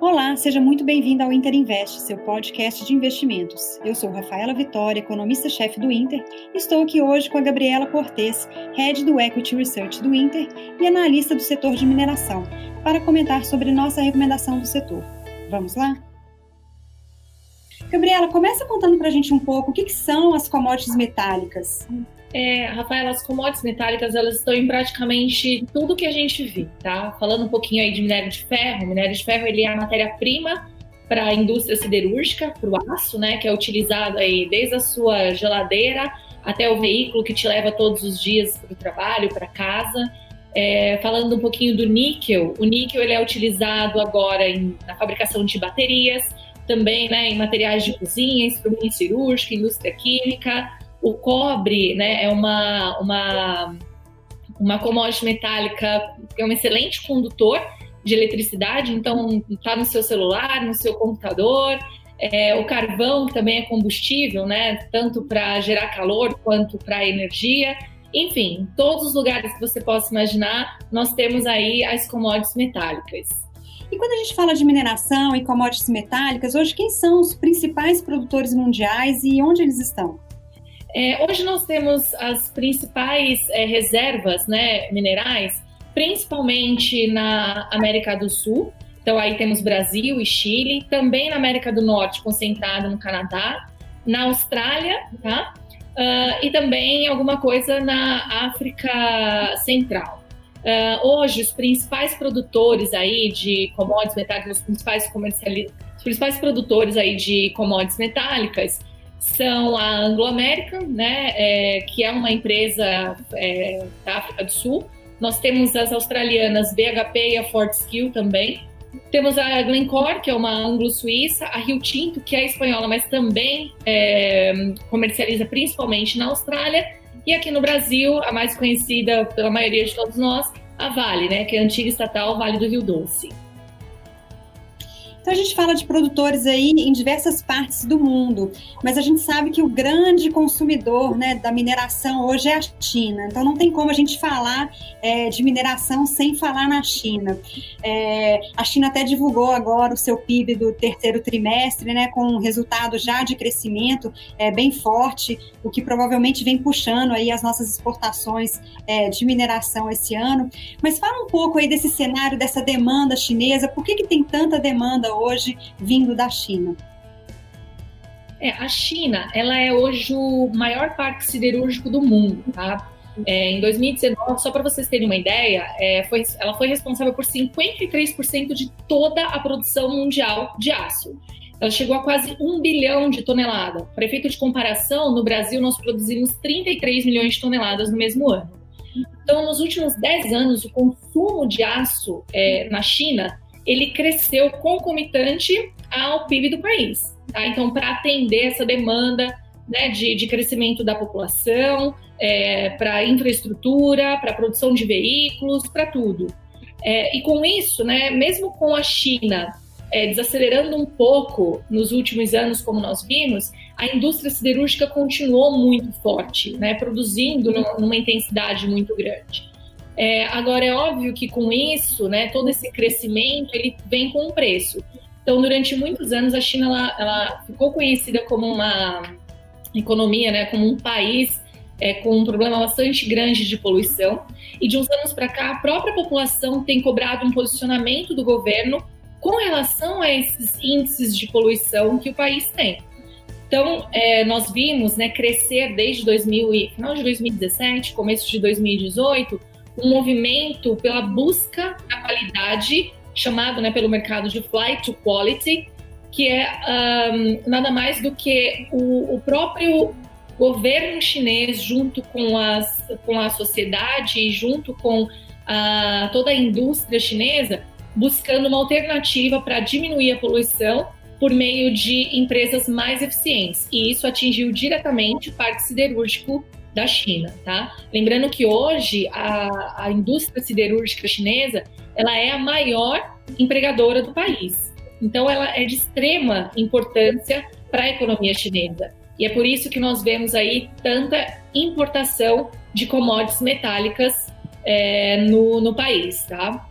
Olá, seja muito bem-vindo ao Inter Invest, seu podcast de investimentos. Eu sou Rafaela Vitória, economista-chefe do Inter, estou aqui hoje com a Gabriela Cortes, head do Equity Research do Inter e analista do setor de mineração, para comentar sobre nossa recomendação do setor. Vamos lá? Gabriela, começa contando para a gente um pouco o que, que são as commodities metálicas. É, Rafaela, as commodities metálicas elas estão em praticamente tudo que a gente vê, tá? Falando um pouquinho aí de minério de ferro, o minério de ferro ele é a matéria-prima para a indústria siderúrgica, para o aço, né, que é utilizado aí desde a sua geladeira até o veículo que te leva todos os dias para o trabalho, para casa. É, falando um pouquinho do níquel, o níquel ele é utilizado agora em, na fabricação de baterias, também né, em materiais de cozinha, instrumento cirúrgico, indústria química, o cobre né, é uma, uma, uma commodity metálica é um excelente condutor de eletricidade, então está no seu celular, no seu computador. É, o carvão também é combustível, né, tanto para gerar calor quanto para energia. Enfim, em todos os lugares que você possa imaginar, nós temos aí as commodities metálicas. E quando a gente fala de mineração e commodities metálicas, hoje quem são os principais produtores mundiais e onde eles estão? É, hoje nós temos as principais é, reservas né, minerais, principalmente na América do Sul. Então aí temos Brasil e Chile, também na América do Norte, concentrado no Canadá, na Austrália, tá? Uh, e também alguma coisa na África Central. Uh, hoje, os principais produtores aí de commodities metálicas, os principais os principais produtores aí de commodities metálicas são a Anglo American, né, é, que é uma empresa é, da África do Sul. Nós temos as australianas BHP e a Fortescue também. Temos a Glencore, que é uma anglo-suíça, a Rio Tinto, que é espanhola, mas também é, comercializa principalmente na Austrália. E aqui no Brasil, a mais conhecida pela maioria de todos nós, a Vale, né, que é a antiga estatal Vale do Rio Doce. Então a gente fala de produtores aí em diversas partes do mundo, mas a gente sabe que o grande consumidor né, da mineração hoje é a China. Então não tem como a gente falar é, de mineração sem falar na China. É, a China até divulgou agora o seu PIB do terceiro trimestre, né, com um resultado já de crescimento é, bem forte, o que provavelmente vem puxando aí as nossas exportações é, de mineração esse ano. Mas fala um pouco aí desse cenário, dessa demanda chinesa, por que, que tem tanta demanda hoje vindo da China? É, a China, ela é hoje o maior parque siderúrgico do mundo, tá? É, em 2019, só para vocês terem uma ideia, é, foi, ela foi responsável por 53% de toda a produção mundial de aço. Ela chegou a quase um bilhão de toneladas. Para efeito de comparação, no Brasil nós produzimos 33 milhões de toneladas no mesmo ano. Então, nos últimos 10 anos, o consumo de aço é, na China ele cresceu concomitante ao PIB do país. Tá? Então, para atender essa demanda né, de, de, crescimento da população, é, para infraestrutura, para produção de veículos, para tudo. É, e com isso, né, mesmo com a China é, desacelerando um pouco nos últimos anos, como nós vimos, a indústria siderúrgica continuou muito forte, né, produzindo numa intensidade muito grande. É, agora, é óbvio que com isso, né, todo esse crescimento, ele vem com um preço. Então, durante muitos anos, a China ela, ela ficou conhecida como uma economia, né, como um país é, com um problema bastante grande de poluição. E de uns anos para cá, a própria população tem cobrado um posicionamento do governo com relação a esses índices de poluição que o país tem. Então, é, nós vimos né, crescer desde 2000 final de 2017, começo de 2018, um movimento pela busca da qualidade, chamado né, pelo mercado de flight to quality, que é um, nada mais do que o, o, próprio governo chinês, junto com, as, com a sociedade junto com a, toda a indústria chinesa, buscando uma alternativa para diminuir a poluição por meio de empresas mais eficientes. E isso atingiu diretamente o parque siderúrgico da China, tá? Lembrando que hoje a, a indústria siderúrgica chinesa ela é a maior empregadora do país. Então ela é de extrema importância para a economia chinesa. E é por isso que nós vemos aí tanta importação de commodities metálicas é, no, no país, tá?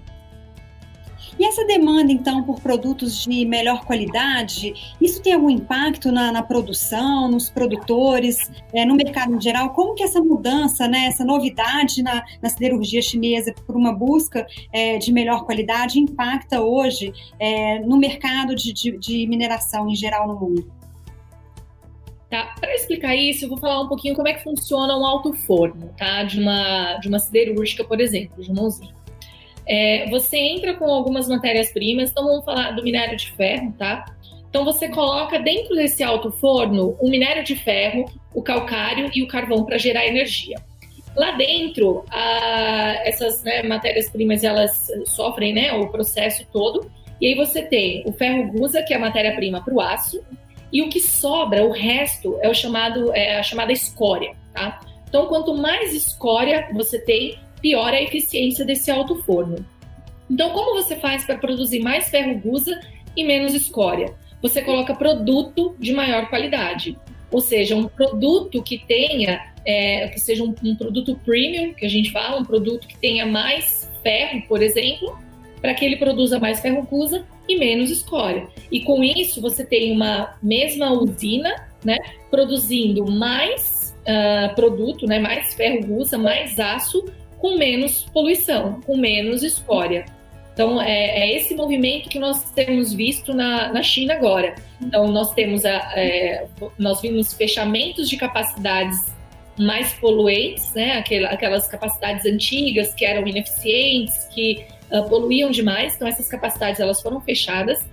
E essa demanda, então, por produtos de melhor qualidade, isso tem algum impacto na, na produção, nos produtores, é, no mercado em geral? Como que essa mudança, né, essa novidade na, na siderurgia chinesa por uma busca é, de melhor qualidade impacta hoje é, no mercado de, de, de mineração em geral no mundo? Tá? Para explicar isso, eu vou falar um pouquinho como é que funciona um alto forno, tá? De uma, de uma siderúrgica, por exemplo, de uma usina. É, você entra com algumas matérias-primas, então vamos falar do minério de ferro, tá? Então você coloca dentro desse alto forno o minério de ferro, o calcário e o carvão para gerar energia. Lá dentro, a, essas né, matérias-primas elas sofrem né, o processo todo. E aí você tem o ferro gusa, que é a matéria-prima para o aço, e o que sobra, o resto, é o chamado é a chamada escória, tá? Então, quanto mais escória você tem, pior a eficiência desse alto forno. Então, como você faz para produzir mais ferro gusa e menos escória? Você coloca produto de maior qualidade, ou seja, um produto que tenha, é, que seja um, um produto premium, que a gente fala, um produto que tenha mais ferro, por exemplo, para que ele produza mais ferro gusa e menos escória. E com isso você tem uma mesma usina, né, produzindo mais uh, produto, né, mais ferro gusa, mais aço com menos poluição, com menos escória. Então, é, é, esse movimento que nós temos visto na, na China agora. Então, nós temos a, é, nós vimos fechamentos de capacidades mais poluentes, né? aquelas capacidades antigas que eram ineficientes, que uh, poluíam demais. Então, essas capacidades elas foram fechadas.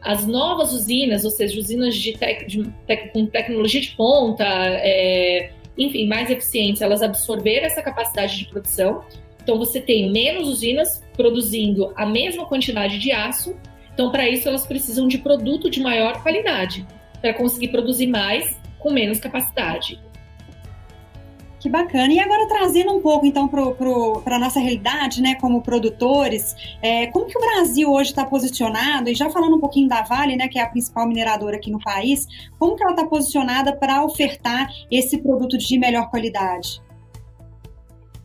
As novas usinas, ou seja, usinas de, tec, de tec, com tecnologia de ponta, é, enfim, mais eficientes, elas absorveram essa capacidade de produção. Então, você tem menos usinas produzindo a mesma quantidade de aço. Então, para isso, elas precisam de produto de maior qualidade, para conseguir produzir mais com menos capacidade. Que bacana. E agora trazendo um pouco então para a nossa realidade, né, como produtores, é, como que o Brasil hoje está posicionado, e já falando um pouquinho da Vale, né, que é a principal mineradora aqui no país, como que ela está posicionada para ofertar esse produto de melhor qualidade?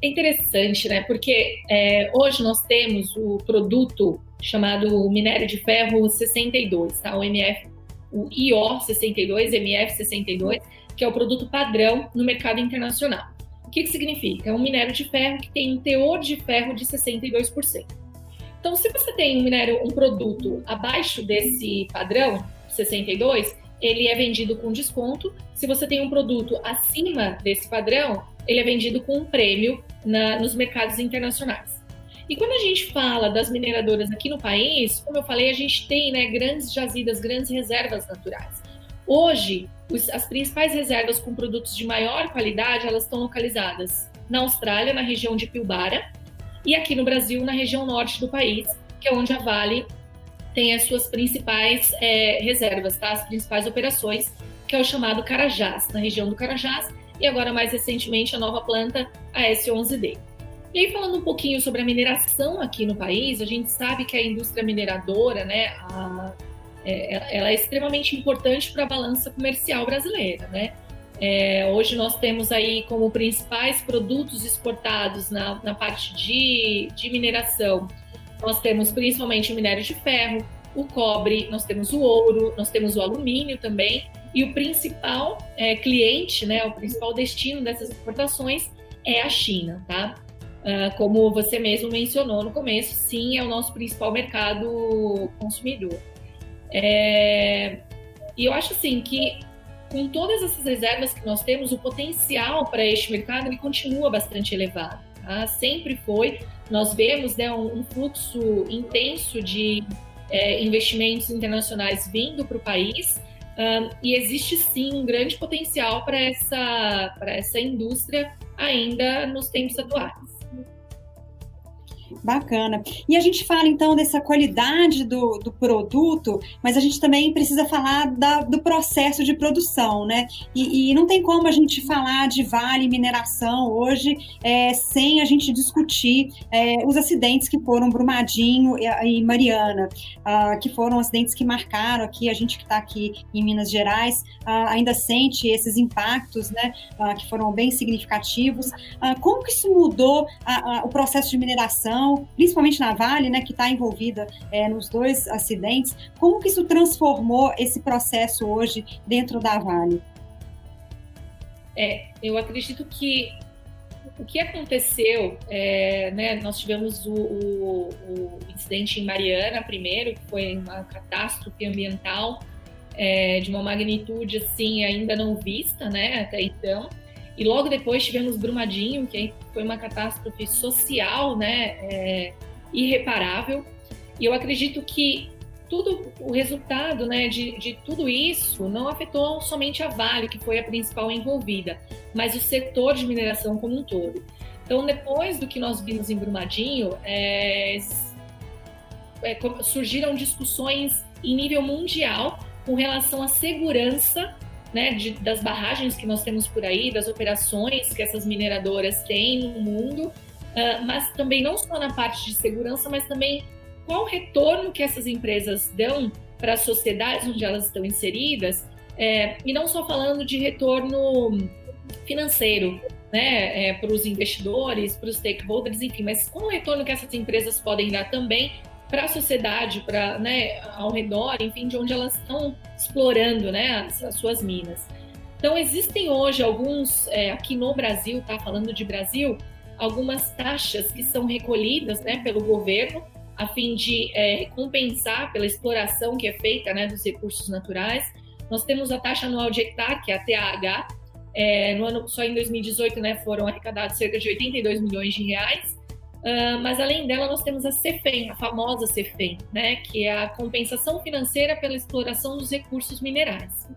É interessante, né, porque é, hoje nós temos o produto chamado minério de ferro 62, tá? o MF, o IO 62, MF 62, que é o produto padrão no mercado internacional. O que, que significa? É um minério de ferro que tem um teor de ferro de 62%. Então, se você tem um minério, um produto abaixo desse padrão, 62, ele é vendido com desconto. Se você tem um produto acima desse padrão, ele é vendido com um prêmio na, nos mercados internacionais. E quando a gente fala das mineradoras aqui no país, como eu falei, a gente tem né, grandes jazidas, grandes reservas naturais. Hoje, os, as principais reservas com produtos de maior qualidade, elas estão localizadas na Austrália, na região de Pilbara, e aqui no Brasil, na região norte do país, que é onde a Vale tem as suas principais é, reservas, tá? as principais operações, que é o chamado Carajás, na região do Carajás, e agora mais recentemente a nova planta, a S11D. E aí, falando um pouquinho sobre a mineração aqui no país, a gente sabe que a indústria mineradora, né, a é, ela é extremamente importante para a balança comercial brasileira, né? É, hoje nós temos aí como principais produtos exportados na, na parte de, de mineração, nós temos principalmente o minério de ferro, o cobre, nós temos o ouro, nós temos o alumínio também, e o principal é, cliente, né, o principal destino dessas exportações é a China, tá? Uh, como você mesmo mencionou no começo, sim, é o nosso principal mercado consumidor. É... E eu acho assim que com todas essas reservas que nós temos, o potencial para este mercado ele continua bastante elevado. Tá? Sempre foi. Nós vemos né, um, fluxo intenso de é, investimentos internacionais vindo para o país. Um, e existe sim um grande potencial para essa, essa indústria ainda nos tempos atuais. Bacana. E a gente fala então dessa qualidade do, do produto, mas a gente também precisa falar da, do processo de produção, né? E, e, não tem como a gente falar de vale mineração hoje é, sem a gente discutir é, os acidentes que foram Brumadinho e, e Mariana, uh, que foram acidentes que marcaram aqui, a gente que está aqui em Minas Gerais uh, ainda sente esses impactos, né? Uh, que foram bem significativos. como que isso mudou o processo de mineração? Produção, principalmente na Vale, né, que está envolvida é, nos dois acidentes. Como que isso transformou esse processo hoje dentro da Vale? É, eu acredito que o que aconteceu, é, né, nós tivemos o, o, o, incidente em Mariana primeiro, que foi uma catástrofe ambiental é, de uma magnitude assim ainda não vista, né, até então. E logo depois tivemos Brumadinho, que foi uma catástrofe social, né, é, irreparável. E eu acredito que tudo o resultado né, de, de tudo isso não afetou somente a Vale, que foi a principal envolvida, mas o setor de mineração como um todo. Então, depois do que nós vimos em Brumadinho, é, é, surgiram discussões em nível mundial com relação à segurança né, de, das barragens que nós temos por aí, das operações que essas mineradoras têm no mundo, uh, mas também não só na parte de segurança, mas também qual o retorno que essas empresas dão para as sociedades onde elas estão inseridas, é, e não só falando de retorno financeiro, né, é, para os investidores, para os stakeholders, enfim, mas qual o retorno que essas empresas podem dar também para a sociedade, para né, ao redor, enfim, de onde elas estão explorando, né, as, as suas minas. Então existem hoje alguns é, aqui no Brasil, tá falando de Brasil, algumas taxas que são recolhidas, né, pelo governo a fim de é, compensar pela exploração que é feita né, dos recursos naturais. Nós temos a taxa anual de hectare, que é a TAH. É, no ano, só em 2018 né, foram arrecadados cerca de 82 milhões de reais. Uh, mas além dela, nós temos a CEFEM, a famosa CEFEM, né, que é a compensação financeira pela exploração dos recursos minerais.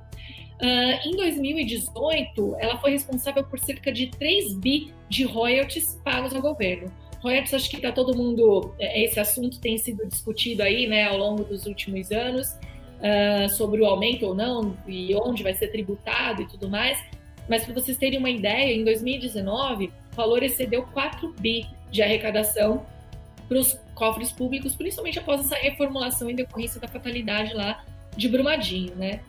Uh, em 2018, ela foi responsável por cerca de 3 bi de royalties pagos ao governo. Royalties, acho que está todo mundo. É, esse assunto tem sido discutido aí, né, ao longo dos últimos anos, uh, sobre o aumento ou não, e onde vai ser tributado e tudo mais. Mas para vocês terem uma ideia, em 2019, o valor excedeu 4 bi de arrecadação para os cofres públicos, principalmente após essa reformulação em decorrência da fatalidade lá de Brumadinho, né?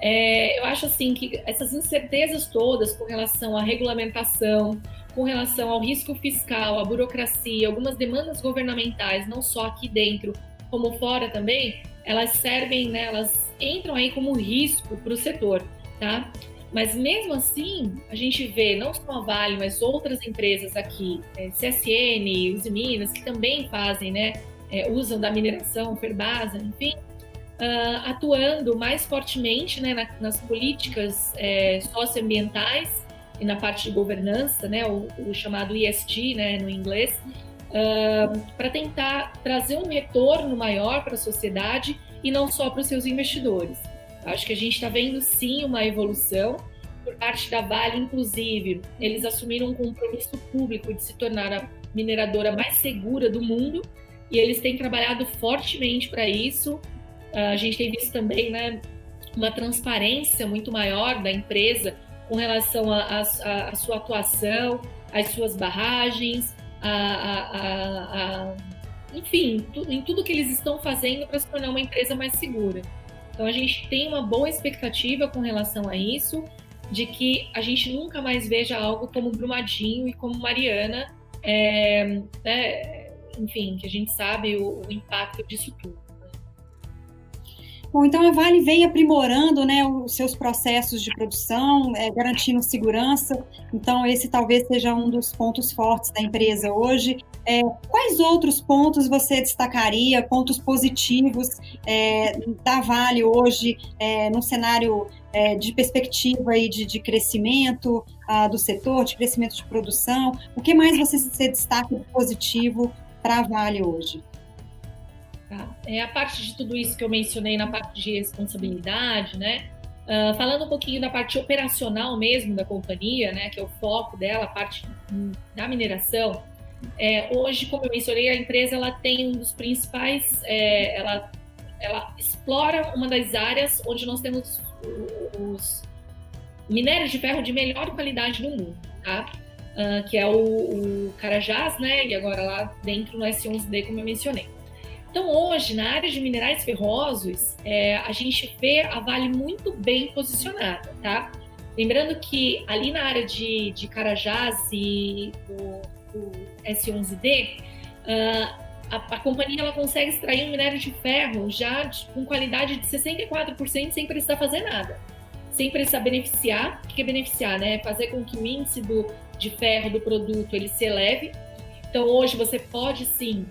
É, eu acho assim que essas incertezas todas com relação à regulamentação, com relação ao risco fiscal, à burocracia, algumas demandas governamentais, não só aqui dentro, como fora também, elas servem, né, elas entram aí como risco para o setor, tá? Mas mesmo assim, a gente vê não só a Vale, mas outras empresas aqui, é, CSN, Uzi Minas, que também fazem, né, é, usam da mineração, Ferbasa, enfim, uh, atuando mais fortemente né, na, nas políticas é, socioambientais e na parte de governança, né, o, o chamado ESG, né, no inglês, uh, para tentar trazer um retorno maior para a sociedade e não só para os seus investidores. Acho que a gente está vendo sim uma evolução por parte da Vale, inclusive, eles assumiram um compromisso público de se tornar a mineradora mais segura do mundo e eles têm trabalhado fortemente para isso. Uh, a gente tem visto também, né, uma transparência muito maior da empresa com relação à sua atuação, às suas barragens, a, a, a, enfim, tu, em tudo que eles estão fazendo para se tornar uma empresa mais segura. Então a gente tem uma boa expectativa com relação a isso, de que a gente nunca mais veja algo como Brumadinho e como Mariana, é, é, enfim, que a gente sabe o, o impacto disso tudo. Bom, então a Vale vem aprimorando né, os seus processos de produção, é, garantindo segurança. Então, esse talvez seja um dos pontos fortes da empresa hoje. É, quais outros pontos você destacaria, pontos positivos é, da Vale hoje, é, num cenário é, de perspectiva aí de, de crescimento do setor, de crescimento de produção? O que mais você, você destaca de positivo para a Vale hoje? Tá? É a parte de tudo isso que eu mencionei na parte de responsabilidade, né? Uh, falando um pouquinho da parte operacional mesmo da companhia, né, que é o foco dela, a parte da mineração. É, hoje, como eu mencionei, a empresa ela tem um dos principais, é, ela, ela explora uma das áreas onde nós temos os minérios de ferro de melhor qualidade do mundo, tá? Uh, que é o, o Carajás, né? E agora lá dentro no S11D, como eu mencionei. Então, hoje, na área de minerais ferrosos, é, a gente vê a Vale muito bem posicionada, tá? Lembrando que ali na área de, de Carajás e do, do S11D, uh, a, a, companhia ela consegue extrair um minério de ferro já de, com qualidade de 64% sem precisar fazer nada. Sem precisar beneficiar. O que é beneficiar? Né? Fazer com que o índice do, de ferro do produto ele se eleve. Então, hoje você pode sim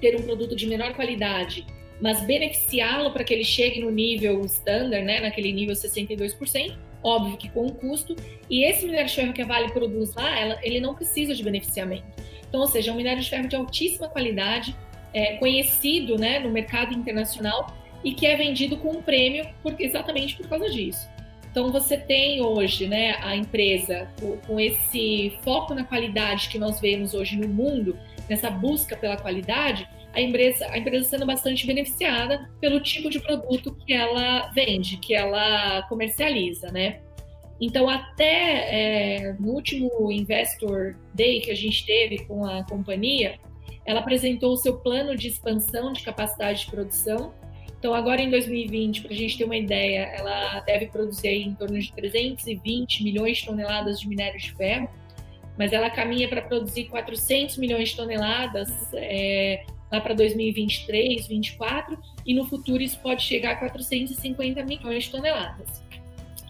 ter um produto de menor qualidade, mas beneficiá-lo para que ele chegue no nível standard, né, naquele nível 62%, óbvio que com um custo. E esse minério de ferro que a Vale produz lá, ela, ele não precisa de beneficiamento. Então, ou seja, é um minério de ferro de altíssima qualidade, é, conhecido né, no mercado internacional e que é vendido com um prêmio por, exatamente por causa disso. Então, você tem hoje né, a empresa com, com esse foco na qualidade que nós vemos hoje no mundo, nessa busca pela qualidade, a empresa, a empresa sendo bastante beneficiada pelo tipo de produto que ela vende, que ela comercializa, né? Então, até é, no último Investor Day que a gente teve com a companhia, ela apresentou o seu plano de expansão de capacidade de produção. Então, agora em 2020, para a gente ter uma ideia, ela deve produzir em torno de 320 milhões de toneladas de minério de ferro, mas ela caminha para produzir 400 milhões de toneladas é, lá para 2023, 2024, e no futuro isso pode chegar a 450 milhões de toneladas.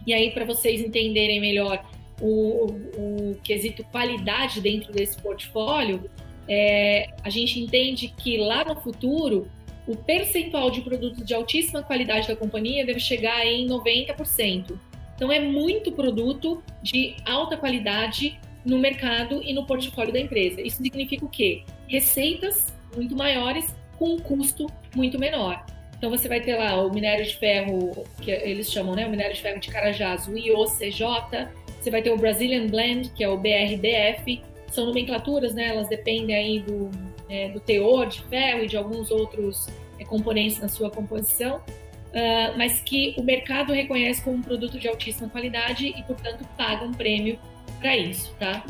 E aí, para vocês entenderem melhor o, o, o, quesito qualidade dentro desse portfólio, é, a gente entende que lá no futuro o percentual de produtos de altíssima qualidade da companhia deve chegar em 90%. Então é muito produto de alta qualidade no mercado e no portfólio da empresa. Isso significa o quê? Receitas muito maiores com um custo muito menor. Então você vai ter lá o minério de ferro, que eles chamam, né? O minério de ferro de Carajás, o IOCJ. Você vai ter o Brazilian Blend, que é o BRBF. São nomenclaturas, né? Elas dependem aí do, é, do teor de ferro e de alguns outros é, componentes na sua composição. Uh, mas que o mercado reconhece como um produto de altíssima qualidade e, portanto, paga um prêmio para isso, tá?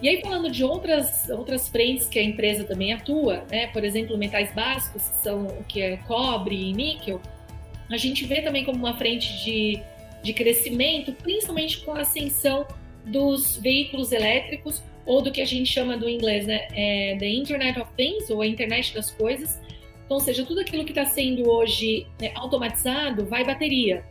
E aí, falando de outras, outras frentes que a empresa também atua, né? por exemplo, metais básicos, que são o que é cobre e níquel, a gente vê também como uma frente de, de crescimento, principalmente com a ascensão dos veículos elétricos, ou do que a gente chama do inglês, né? É, the Internet of Things, ou a internet das coisas. Então, ou seja, tudo aquilo que está sendo hoje né, automatizado vai bateria.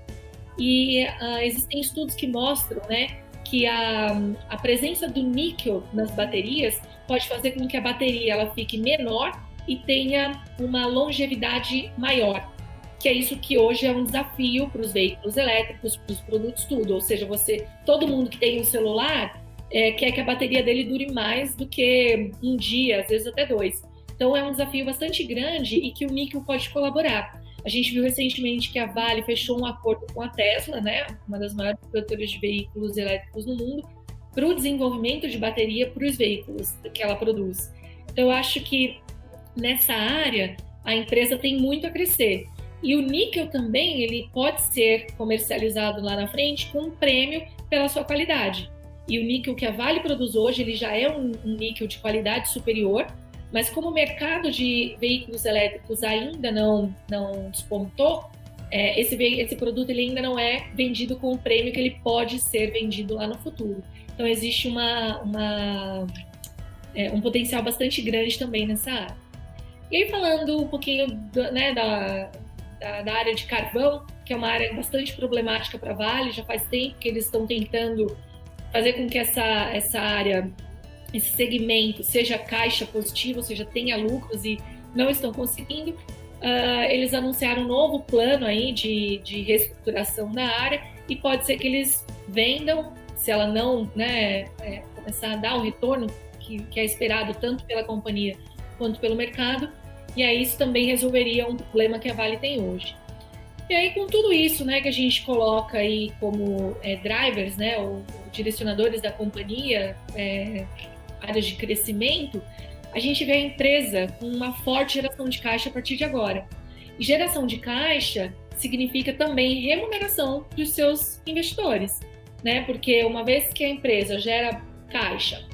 E uh, existem estudos que mostram, né, que a, a presença do níquel nas baterias pode fazer com que a bateria ela fique menor e tenha uma longevidade maior. Que é isso que hoje é um desafio para os veículos elétricos, para os produtos tudo. Ou seja, você, todo mundo que tem um celular é, quer que a bateria dele dure mais do que um dia, às vezes até dois. Então é um desafio bastante grande e que o níquel pode colaborar. A gente viu recentemente que a Vale fechou um acordo com a Tesla, né, uma das maiores produtoras de veículos elétricos no mundo, para o desenvolvimento de bateria para os veículos que ela produz. Então, eu acho que nessa área a empresa tem muito a crescer. E o níquel também ele pode ser comercializado lá na frente com um prêmio pela sua qualidade. E o níquel que a Vale produz hoje ele já é um, um níquel de qualidade superior mas como o mercado de veículos elétricos ainda não, não despontou, é, esse, esse produto ele ainda não é vendido com o prêmio que ele pode ser vendido lá no futuro. Então existe uma, uma é, um potencial bastante grande também nessa área. E aí falando um pouquinho do, né, da, da, da, área de carvão, que é uma área bastante problemática para a Vale, já faz tempo que eles estão tentando fazer com que essa, essa área esse segmento seja caixa positiva, ou seja, tenha lucros e não estão conseguindo. Uh, eles anunciaram um novo plano aí de, de reestruturação na área e pode ser que eles vendam, se ela não né, é, começar a dar o retorno que, que é esperado tanto pela companhia quanto pelo mercado, e aí isso também resolveria um problema que a Vale tem hoje. E aí, com tudo isso, né, que a gente coloca aí como é, drivers, né, ou, direcionadores da companhia, é, áreas de crescimento, a gente vê a empresa com uma forte geração de caixa a partir de agora. E geração de caixa significa também remuneração dos seus investidores, né? Porque uma vez que a empresa gera caixa,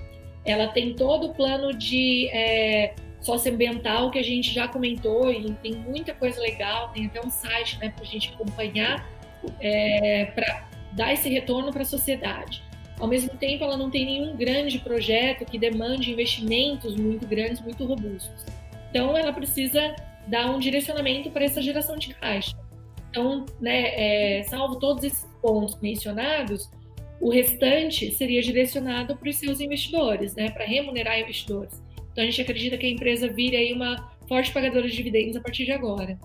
ela tem todo o plano de é, socioambiental que a gente já comentou e tem muita coisa legal, tem até um site né, para a gente acompanhar é, para dar esse retorno para a sociedade. Ao mesmo tempo ela não tem nenhum grande projeto que demande investimentos muito grandes, muito robustos. Então ela precisa dar um direcionamento para essa geração de caixa. Então, né, é, salvo todos esses pontos mencionados, o restante seria direcionado para os seus investidores, né, para remunerar investidores. Então a gente acredita que a empresa vire aí uma forte pagadora de dividendos a partir de agora.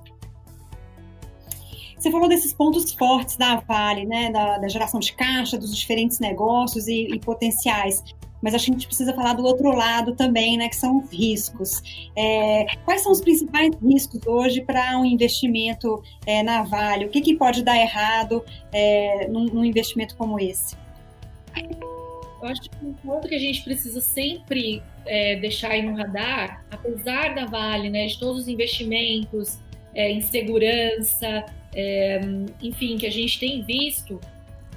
Você falou desses pontos fortes da Vale, né, da, da geração de caixa, dos diferentes negócios e, e, potenciais. Mas acho que a gente precisa falar do outro lado também, né, que são os riscos. É, quais são os principais riscos hoje para um investimento é, na Vale? O que, que pode dar errado é, num, num investimento como esse? Eu acho que um ponto que a gente precisa sempre é, deixar aí no radar, apesar da Vale, né, de todos os investimentos é, em segurança, é, enfim, que a gente tem visto,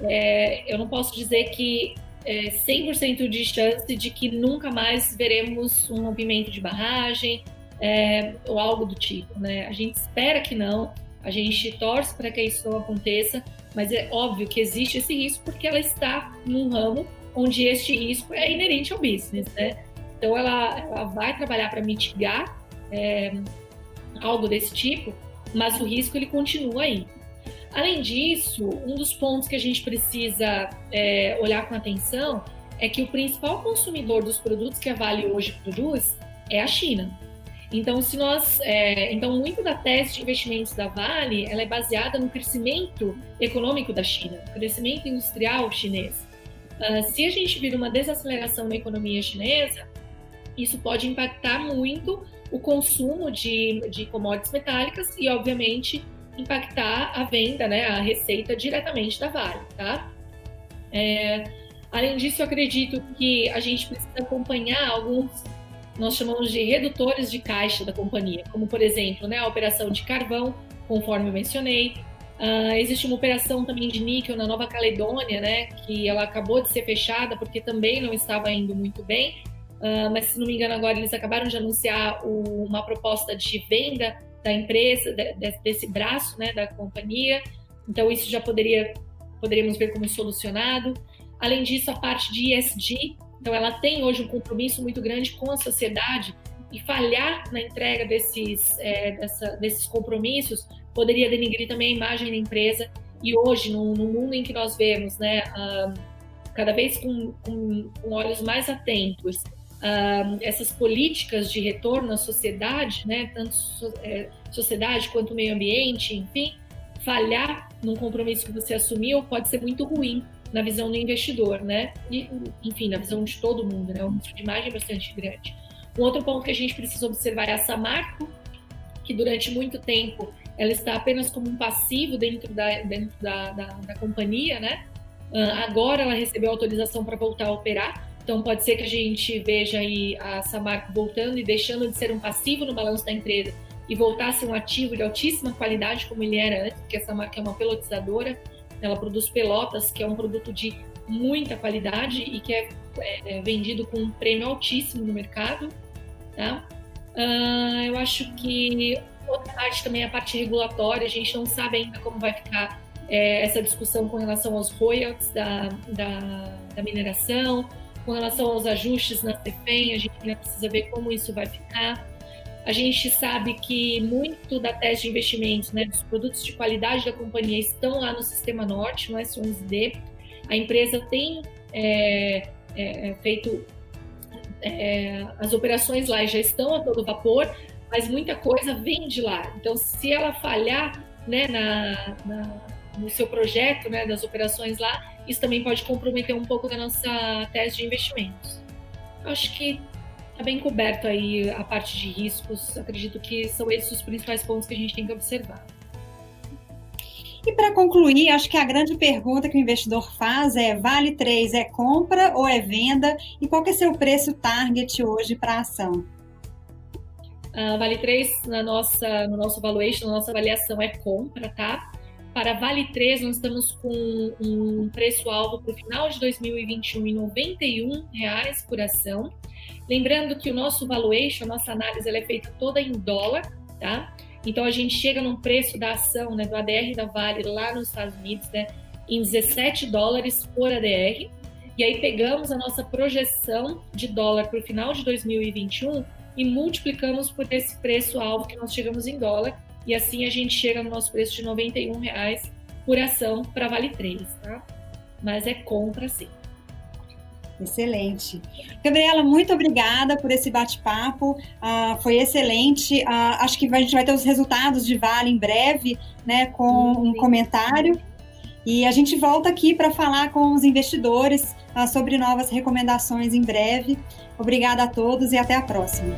é, eu não posso dizer que é 100% de chance de que nunca mais veremos um rompimento de barragem é, ou algo do tipo, né? A gente espera que não, a gente torce para que isso não aconteça, mas é óbvio que existe esse risco porque ela está num ramo onde este risco é inerente ao business, né? Então ela, ela vai trabalhar para mitigar é, algo desse tipo, mas o risco ele continua aí. Além disso, um dos pontos que a gente precisa é, olhar com atenção é que o principal consumidor dos produtos que a Vale hoje produz é a China. Então, se nós, é, então muito da tese de investimentos da Vale, ela é baseada no crescimento econômico da China, crescimento industrial chinês. Uh, se a gente vir uma desaceleração na economia chinesa, isso pode impactar muito o consumo de, de commodities metálicas e, obviamente, impactar a venda, né, a receita diretamente da Vale, tá? É, além disso, eu acredito que a gente precisa acompanhar alguns, nós chamamos de redutores de caixa da companhia, como, por exemplo, né, a operação de carvão, conforme eu mencionei, Uh, existe uma operação também de níquel na Nova Caledônia, né, que ela acabou de ser fechada porque também não estava indo muito bem, uh, mas se não me engano agora eles acabaram de anunciar o, uma proposta de venda da empresa, de, desse braço, né, da companhia. Então isso já poderia poderíamos ver como solucionado. Além disso, a parte de ESG, então ela tem hoje um compromisso muito grande com a sociedade e falhar na entrega desses, é, dessa, desses compromissos poderia denigrir também a imagem da empresa. E hoje, no, no mundo em que nós vemos, né, uh, cada vez com, com, com, olhos mais atentos, essas políticas de retorno à sociedade, né, tanto so, é, sociedade quanto meio ambiente, enfim, falhar num compromisso que você assumiu pode ser muito ruim na visão do investidor, né? E, enfim, na visão de todo mundo, né? Um risco de imagem bastante grande. Um outro ponto que a gente precisa observar é a Samarco, que durante muito tempo ela está apenas como um passivo dentro da, dentro da, da, da companhia, né? Agora ela recebeu autorização para voltar a operar, então pode ser que a gente veja aí a Samarco voltando e deixando de ser um passivo no balanço da empresa e ser um ativo de altíssima qualidade como ele era antes, porque essa marca é uma pelotizadora, ela produz pelotas, que é um produto de muita qualidade e que é, é, é vendido com um prêmio altíssimo no mercado. Tá? Uh, eu acho que outra parte também é a parte regulatória, a gente não sabe ainda como vai ficar é, essa discussão com relação aos royalties da, da, da, mineração, com relação aos ajustes na CEFEM, a gente ainda precisa ver como isso vai ficar. A gente sabe que muito da tese de investimentos, né, dos produtos de qualidade da companhia estão lá no Sistema Norte, no S11D. A empresa tem é, é, é feito é, as operações lá já estão a todo vapor, mas muita coisa vem de lá. Então, se ela falhar né, na, na, no seu projeto, né, das operações lá, isso também pode comprometer um pouco da nossa tese de investimentos. Acho que está bem coberto aí a parte de riscos. Acredito que são esses os principais pontos que a gente tem que observar. E para concluir, acho que a grande pergunta que o investidor faz é: vale 3 é compra ou é venda? E qual que é seu preço target hoje para a ação? Uh, vale 3 na nossa, no nosso valuation, na nossa avaliação é compra, tá? Para Vale 3, nós estamos com um preço-alvo para o final de 2021 em 91 reais por ação. Lembrando que o nosso valuation, a nossa análise, ela é feita toda em dólar, tá? Então a gente chega num preço da ação, né, do ADR da Vale lá nos Estados Unidos, né, em 17 dólares por ADR. E aí pegamos a nossa projeção de dólar para o final de 2021 e multiplicamos por esse preço alvo que nós chegamos em dólar. E assim a gente chega no nosso preço de 91 reais por ação para Vale 3, tá? Mas é compra sim. Excelente. Gabriela, muito obrigada por esse bate-papo. Uh, foi excelente. Uh, acho que a gente vai ter os resultados de Vale em breve, né, com um comentário. E a gente volta aqui para falar com os investidores uh, sobre novas recomendações em breve. Obrigada a todos e até a próxima.